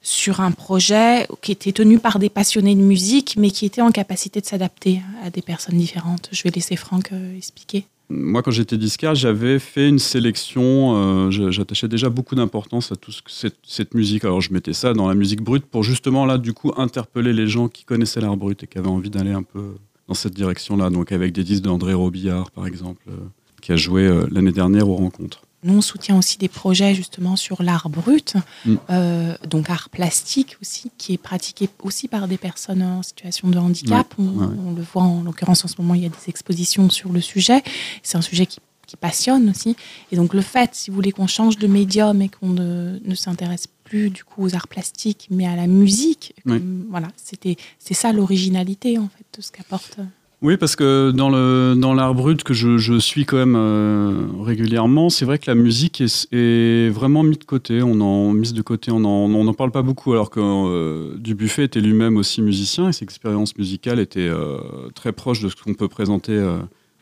sur un projet qui était tenu par des passionnés de musique, mais qui était en capacité de s'adapter à des personnes différentes. Je vais laisser Franck euh, expliquer. Moi, quand j'étais disquaire, j'avais fait une sélection. euh, J'attachais déjà beaucoup d'importance à tout ce que cette, cette musique. Alors, je mettais ça dans la musique brute pour justement là, du coup, interpeller les gens qui connaissaient l'art brut et qui avaient envie d'aller un peu dans cette direction-là. Donc, avec des disques d'André Robillard, par exemple, euh, qui a joué l'année dernière aux rencontres. Nous, on soutient aussi des projets justement sur l'art brut, Mm. euh, donc art plastique aussi, qui est pratiqué aussi par des personnes en situation de handicap. Ouais, on, ouais. on le voit en l'occurrence en ce moment, il y a des expositions sur le sujet. C'est un sujet qui, qui passionne aussi. Et donc le fait, si vous voulez, qu'on change de médium et qu'on ne, ne s'intéresse plus du coup aux arts plastiques, mais à la musique, comme- voilà, c'était c'est ça l'originalité en fait de ce qu'apporte. Oui, parce que dans l'art brut que je, suis quand même euh, régulièrement, c'est vrai que la musique est, vraiment mise de côté. On en mise de côté, on en on n'en parle pas beaucoup. Alors que euh, Dubuffet était lui-même aussi musicien et ses expériences musicales étaient euh, très proches de ce qu'on peut présenter euh,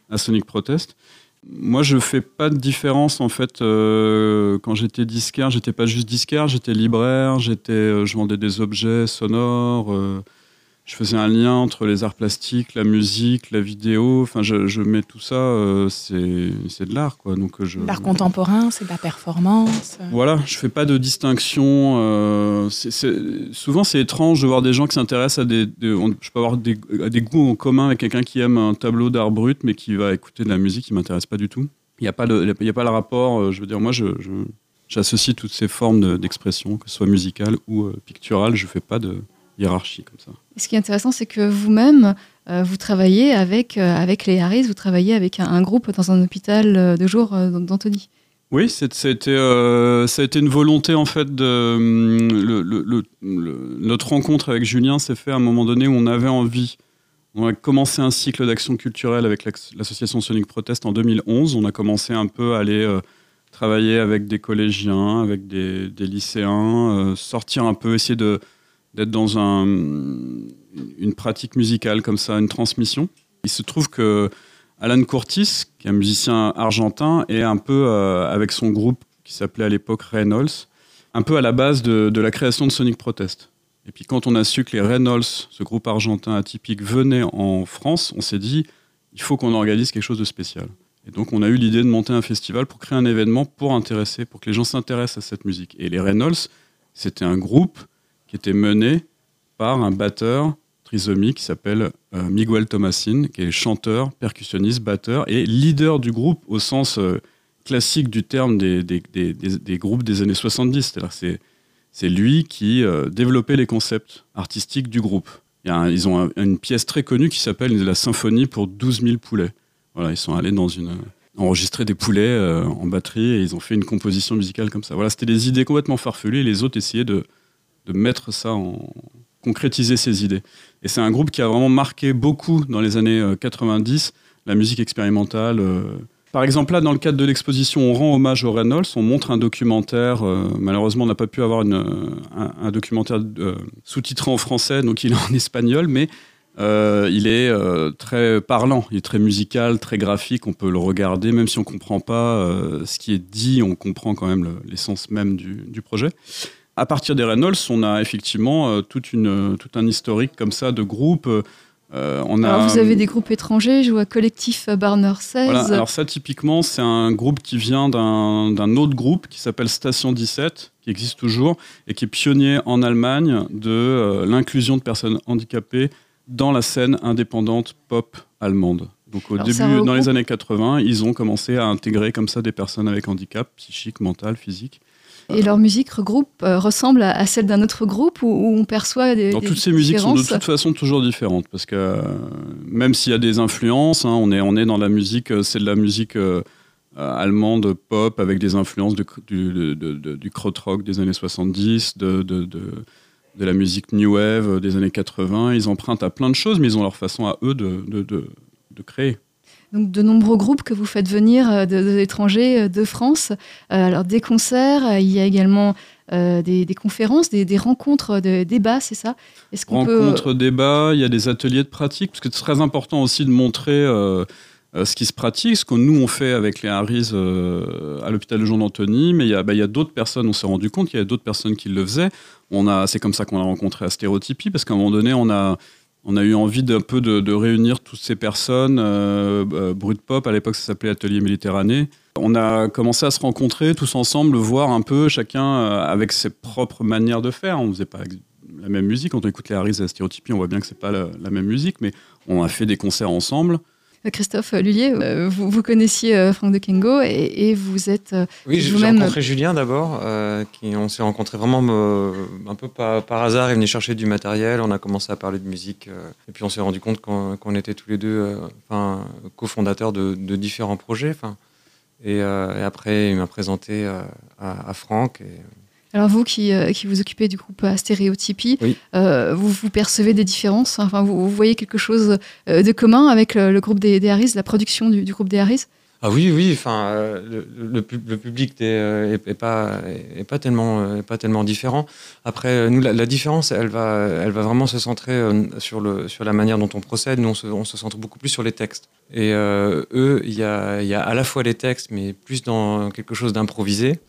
à Sonic Protest. Moi, je fais pas de différence en fait. quand j'étais disquaire, j'étais pas juste disquaire, j'étais libraire, j'étais, je vendais des objets sonores. Je faisais un lien entre les arts plastiques, la musique, la vidéo. Enfin, je, je mets tout ça, euh, c'est de l'art, quoi. Donc, je, L'art contemporain, c'est de la performance. voilà, je fais pas de distinction. euh, souvent, c'est étrange de voir des gens qui s'intéressent à des. je peux avoir des, à des goûts en commun avec quelqu'un qui aime un tableau d'art brut, mais qui va écouter de la musique qui m'intéresse pas du tout. Il n'y a pas le, il y a pas le rapport. euh, je veux dire, moi, je, j'associe toutes ces formes de- d'expression, que ce soit musicale ou euh, picturale. Je fais pas de hiérarchie comme ça. Et ce qui est intéressant, c'est que vous-même, euh, vous travaillez avec, euh, avec les Harris, vous travaillez avec un, un groupe dans un hôpital euh, de jour euh, d'Antony. Oui, c'est- ça a, été, euh, ça a été une volonté en fait de hum, le- le- le- le- notre rencontre avec Julien s'est fait à un moment donné où on avait envie. On a commencé un cycle d'action culturelle avec l'association Sonic Protest en 2011. On a commencé un peu à aller euh, travailler avec des collégiens, avec des, des lycéens, euh, sortir un peu, essayer de d'être dans un, une pratique musicale comme ça, une transmission. Il se trouve que Alan Curtis, qui est un musicien argentin, est un peu euh, avec son groupe qui s'appelait à l'époque Reynolds, un peu à la base de, de la création de Sonic Protest. Et puis quand on a su que les Reynolds, ce groupe argentin atypique, venaient en France, on s'est dit, il faut qu'on organise quelque chose de spécial. Et donc on a eu l'idée de monter un festival pour créer un événement pour intéresser, pour que les gens s'intéressent à cette musique. Et les Reynolds, c'était un groupe qui était mené par un batteur trisomique qui s'appelle euh, Miguel Tomasin, qui est chanteur, percussionniste, batteur et leader du groupe au sens euh, classique du terme des, des- des- groupes des années 70. C'est-à-dire que c'est, c'est lui qui euh, développait les concepts artistiques du groupe. Ils ont un- une pièce très connue qui s'appelle la symphonie pour 12 000 poulets. Voilà, ils sont allés dans une enregistrer des poulets en batterie et ils ont fait une composition musicale comme ça. Voilà, c'était des idées complètement farfelues et les autres essayaient de, de mettre ça en concrétiser ces idées. Et c'est un groupe qui a vraiment marqué beaucoup dans les années euh, 90 la musique expérimentale. euh. Par exemple, là, dans le cadre de l'exposition, on rend hommage aux Reynolds, on montre un documentaire. euh, malheureusement, on n'a pas pu avoir euh, un, documentaire euh, sous-titré en français, donc il est en espagnol, mais euh, il est euh, très parlant, il est très musical, très graphique. On peut le regarder, même si on comprend pas euh, ce qui est dit, on comprend quand même le- l'essence même du projet. À partir des Reynolds, on a effectivement euh, toute une, tout un historique comme ça de groupes. Euh, on a, Alors, vous avez des groupes étrangers, je vois Collectif Barner 16. voilà, alors ça, typiquement, c'est un groupe qui vient d'un autre groupe qui s'appelle Station 17, qui existe toujours, et qui est pionnier en Allemagne de euh, l'inclusion de personnes handicapées dans la scène indépendante pop allemande. Donc au Alors, début, dans les années 80, ils ont commencé à intégrer comme ça des personnes avec handicap psychique, mental, physique. Et leur musique regroupe, euh, ressemble à, à celle d'un autre groupe où, où on perçoit des. Alors, des toutes ces musiques sont de toute façon toujours différentes parce que euh, même s'il y a des influences, hein, on, est, on est dans la musique, euh, c'est de la musique euh, allemande pop avec des influences de- du, de- de- de- du krautrock des années 70, de, de, la musique new wave des années 80. Ils empruntent à plein de choses, mais ils ont leur façon à eux de, de créer. Donc de nombreux groupes que vous faites venir euh, de, de l'étranger, euh, de France. Euh, alors des concerts, il y a également euh, des, des conférences, des, des rencontres, de débats, c'est ça? Peut Rencontres, débats, il y a des ateliers de pratique, parce que c'est très important aussi de montrer euh, ce qui se pratique, ce que nous on fait avec les Harris euh, à l'hôpital de Jean d'Antony, mais il y a, bah, il y a d'autres personnes, on s'est rendu compte qu'il y a d'autres personnes qui le faisaient. On a, c'est comme ça qu'on a rencontré à Stéréotypie, parce qu'à un moment donné, on a, on a eu envie d'un peu de, réunir toutes ces personnes. Euh, euh, Brut Pop, à l'époque, ça s'appelait Atelier Méditerranée. On a commencé à se rencontrer tous ensemble, voir un peu chacun euh, avec ses propres manières de faire. On faisait pas la même musique. Quand on écoute les Harris à Stéréotypie, on voit bien que c'est pas la, la même musique, mais on a fait des concerts ensemble. Euh, Christophe Lullier, euh, vous, vous connaissiez euh, Franck de Kengo et, et vous êtes Oui, j'ai rencontré Julien d'abord, euh, qui on s'est rencontrés vraiment euh, un peu par, par hasard. Il venait chercher du matériel, on a commencé à parler de musique, euh, et puis on s'est rendu compte qu'on était tous les deux, enfin, cofondateurs de, de différents projets. Enfin, et, et après, il m'a présenté à, à Franck. Et, Alors vous qui, euh, qui vous occupez du groupe à Stéréotypie, Oui. euh, vous, vous percevez des différences Enfin, vous, vous voyez quelque chose euh, de commun avec le, le groupe des, des Harris, la production du, du groupe des Harris? Ah oui, oui. Enfin, euh, le, le, pub- le public n'est est, est pas est pas tellement euh, est pas tellement différent. Après, nous, la, la différence, elle va elle va vraiment se centrer sur le sur la manière dont on procède. Nous, on se, on se centre beaucoup plus sur les textes. Et eux, il y a il y a à la fois les textes, mais plus dans quelque chose d'improvisé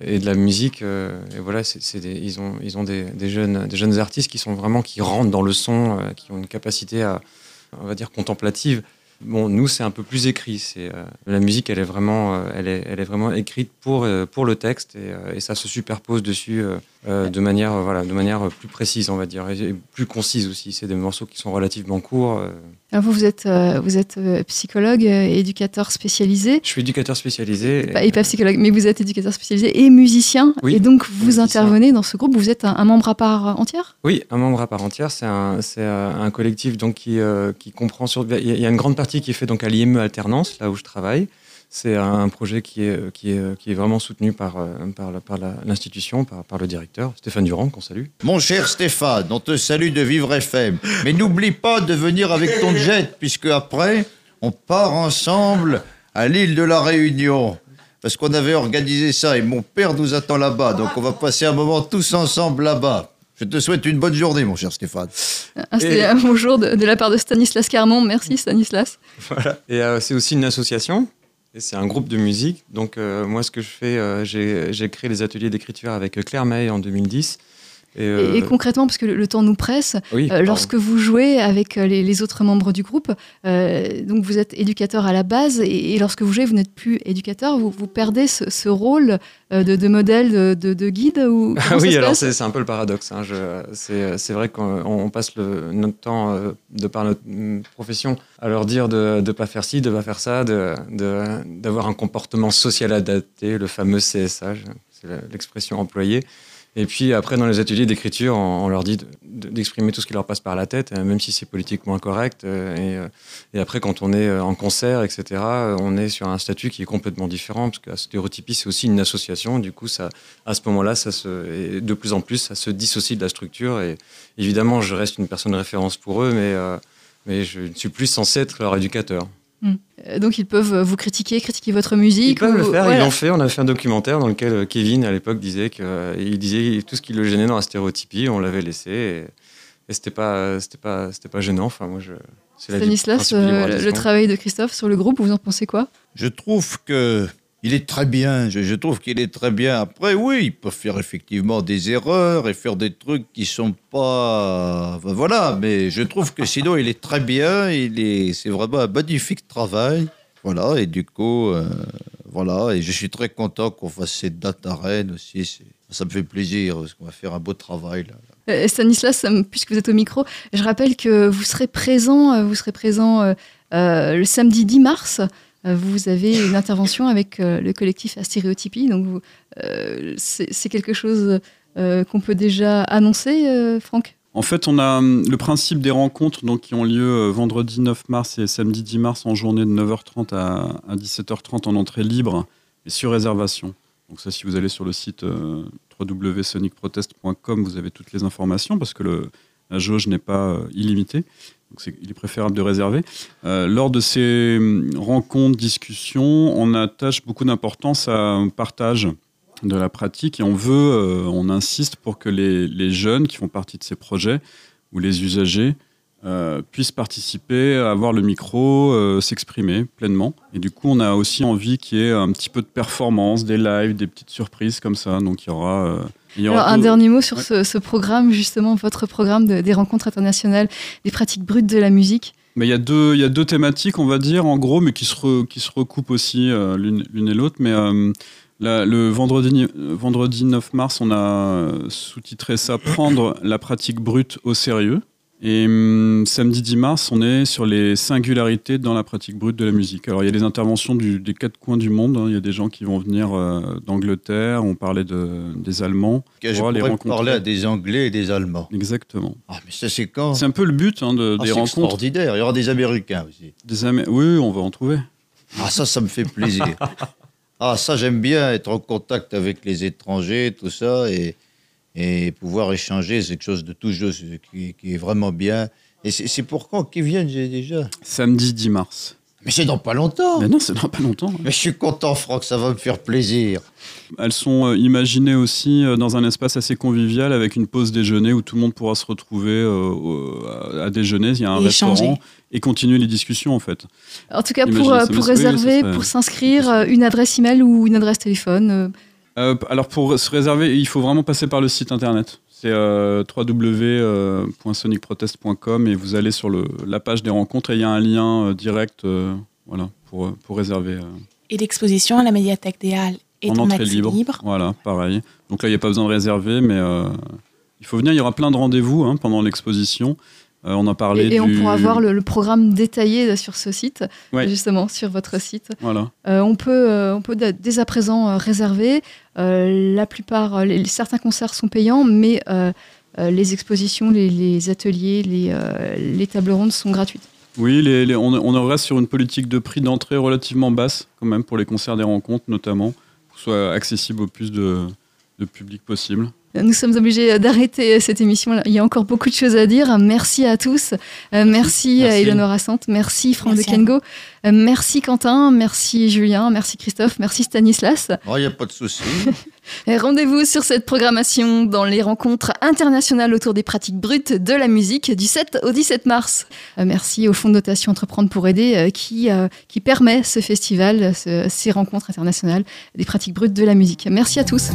et de la musique. euh, et voilà, c'est des- ils ont ils ont des, des jeunes des jeunes artistes qui sont vraiment qui rentrent dans le son, euh, qui ont une capacité à on va dire contemplative. Bon, nous, c'est un peu plus écrit. C'est euh, la musique, elle est vraiment, euh, elle est, elle est vraiment écrite pour euh, pour le texte et, et ça se superpose dessus de manière, voilà, de manière plus précise, on va dire, et, plus concise aussi. C'est des morceaux qui sont relativement courts. Alors vous, vous êtes, vous êtes psychologue, éducateur spécialisé. Je suis éducateur spécialisé. Pas, et pas psychologue, mais vous êtes éducateur spécialisé et musicien. Oui, et donc vous musicien. intervenez dans ce groupe. Vous êtes un, un membre à part entière? Oui, un membre à part entière. C'est un, c'est un collectif donc qui, qui comprend sur. Il y a une grande partie qui est faite donc à l'IME Alternance, là où je travaille. C'est un projet qui est, qui est, qui est vraiment soutenu par, euh, par, la- par l'institution, par, par le directeur, Stéphane Durand, qu'on salue. Mon cher Stéphane, on te salue de Vivre FM. Mais n'oublie pas de venir avec ton jet, puisque après, on part ensemble à l'île de la Réunion. Parce qu'on avait organisé ça et mon père nous attend là-bas. Donc on va passer un moment tous ensemble là-bas. Je te souhaite une bonne journée, mon cher Stéphane. Un, c'était un bonjour de, de la part de Stanislas Carmon. Merci Stanislas. Voilà. Et euh, c'est aussi une association. Et c'est un groupe de musique. Donc, euh, moi, ce que je fais, euh, j'ai j'ai créé les ateliers d'écriture avec Claire May en 2010. Et, euh, Et, concrètement, parce que le, le temps nous presse, Oui, euh, lorsque vous jouez avec euh, les, les autres membres du groupe, euh, donc vous êtes éducateur à la base, et, et lorsque vous jouez, vous n'êtes plus éducateur, vous, vous perdez ce, ce rôle de, de modèle, de, de- de guide ou Ah oui, alors c'est un peu le paradoxe. hein. C'est vrai qu'on on passe le, notre temps, de par notre mm, profession, à leur dire de ne pas faire ci, de pas faire ça, d'avoir un comportement social adapté, le fameux CSA, c'est l'expression employée. Et puis après, dans les ateliers d'écriture, on, leur dit de- de- d'exprimer tout ce qui leur passe par la tête, euh, même si c'est politiquement incorrect. euh, Et, euh, et après, quand on est en concert, etc., on est sur un statut qui est complètement différent, parce que la stéréotypie, c'est aussi une association. Du coup, à ce moment-là, de plus en plus, ça se dissocie de la structure. Et évidemment, je reste une personne de référence pour eux, mais, mais je ne suis plus censé être leur éducateur. Hmm. Euh, Donc ils peuvent euh, vous critiquer, critiquer votre musique. Ils peuvent le faire, voilà. ils l'ont fait. On a fait un documentaire dans lequel euh, Kevin, à l'époque, disait que il disait tout ce qui le gênait dans la stéréotypie, on l'avait laissé. Et, et c'était pas, c'était pas, c'était pas gênant. Enfin, moi, je, Stanislas, euh, le travail de Christophe sur le groupe, vous en pensez quoi? Je trouve que il est très bien. Je, trouve qu'il est très bien. Après, oui, il peut faire effectivement des erreurs et faire des trucs qui sont pas. Voilà, mais je trouve que sinon, il est très bien. Il est, c'est vraiment un magnifique travail. Voilà, et du coup, euh, voilà, et je suis très content qu'on fasse cette date à aussi. Ça me fait plaisir parce qu'on va faire un beau travail là. Euh, Stanislas, euh, puisque vous êtes au micro, je rappelle que vous serez présent, vous serez présent le samedi 10 mars. Euh, Vous avez une intervention avec euh, le collectif à stéréotypie. Donc, euh, c'est quelque chose qu'on peut déjà annoncer, Franck? En fait, on a hum, le principe des rencontres donc, qui ont lieu vendredi 9 mars et samedi 10 mars en journée de 9h30 à, à 17h30 en entrée libre et sur réservation. Donc ça, si vous allez sur le site euh, www.sonicprotest.com, vous avez toutes les informations parce que la jauge n'est pas illimitée. Il est préférable de réserver. Euh, lors de ces hum, rencontres, discussions, on attache beaucoup d'importance à un partage de la pratique et on veut, euh, on insiste pour que les jeunes qui font partie de ces projets ou les usagers euh, puissent participer, avoir le micro, euh, s'exprimer pleinement. Et du coup, on a aussi envie qu'il y ait un petit peu de performance, des lives, des petites surprises comme ça. Donc il y aura. euh, il y aura Alors, un dernier mot sur Ouais. ce, ce programme, justement, votre programme de- des rencontres internationales, des pratiques brutes de la musique. Mais il y, a deux, il y a deux thématiques, on va dire, en gros, mais qui se, re- qui se recoupent aussi l'une et l'autre. Mais le vendredi, vendredi 9 mars, on a sous-titré ça Prendre la pratique brute au sérieux. Et hum, samedi 10 mars, on est sur les singularités dans la pratique brute de la musique. Alors, il y a les interventions du- des quatre coins du monde. hein. Il y a des gens qui vont venir euh, d'Angleterre. On parlait de, des Allemands. Que On je pourra les rencontrer. parler à des Anglais et des Allemands. Exactement. Ah, mais ça, c'est quand? C'est un peu le but hein, de, Ah, des c'est rencontres. extraordinaire. Il y aura des Américains aussi. Des Oui, on va en trouver. Ah, ça, ça me fait plaisir. ah, ça, j'aime bien être en contact avec les étrangers, tout ça, et, et pouvoir échanger, c'est quelque chose de tout juste qui, qui est vraiment bien. Et c'est pour quand Qui viennent déjà? Samedi 10 mars. Mais c'est dans pas longtemps. Mais non, c'est dans pas longtemps. Mais je suis content, Franck, ça va me faire plaisir. Elles sont euh, imaginées aussi euh, dans un espace assez convivial avec une pause déjeuner où tout le monde pourra se retrouver euh, à, déjeuner. Il y a un Et échanger. restaurant et continuer les discussions en fait. En tout cas, pour, Imaginez euh, ça, pour mais oui, réserver, serait- pour s'inscrire, euh, une adresse email ou une adresse téléphone. Euh, Euh, alors pour se réserver, il faut vraiment passer par le site internet. C'est euh, www.sonicprotest.com et vous allez sur le, la page des rencontres et il y a un lien euh, direct euh, voilà, pour, euh, pour réserver. euh, Et l'exposition à la médiathèque des Halles est en en, entrée libre. libre. Voilà, pareil. Donc là, il n'y a pas besoin de réserver, mais euh, il faut venir. Il y aura plein de rendez-vous hein, pendant l'exposition. Euh, on a parlé Et, et on du- pourra voir le, le programme détaillé sur ce site, Ouais. justement, sur votre site. Voilà. Euh, on peut, euh, on peut dès à présent réserver. La plupart, les- certains concerts sont payants, mais les expositions, les, les ateliers, les, les tables rondes sont gratuites. Oui, on reste sur une politique de prix d'entrée relativement basse, quand même, pour les concerts des rencontres, notamment, pour que ce soit accessible au plus de, de public possible. Nous sommes obligés d'arrêter cette émission. Il y a encore beaucoup de choses à dire. Merci à tous. Euh, merci, à. Eleonora Sante. Merci Franck Merci de Kengo. Euh, merci Quentin. Merci Julien. Merci Christophe. Merci Stanislas. Il n'y a pas de souci. Rendez-vous sur cette programmation dans les rencontres internationales autour des pratiques brutes de la musique du 7 au 17 mars. Euh, merci au Fonds de dotation Entreprendre pour aider euh, qui, euh, qui permet ce festival, ce- ces rencontres internationales des pratiques brutes de la musique. Merci à tous.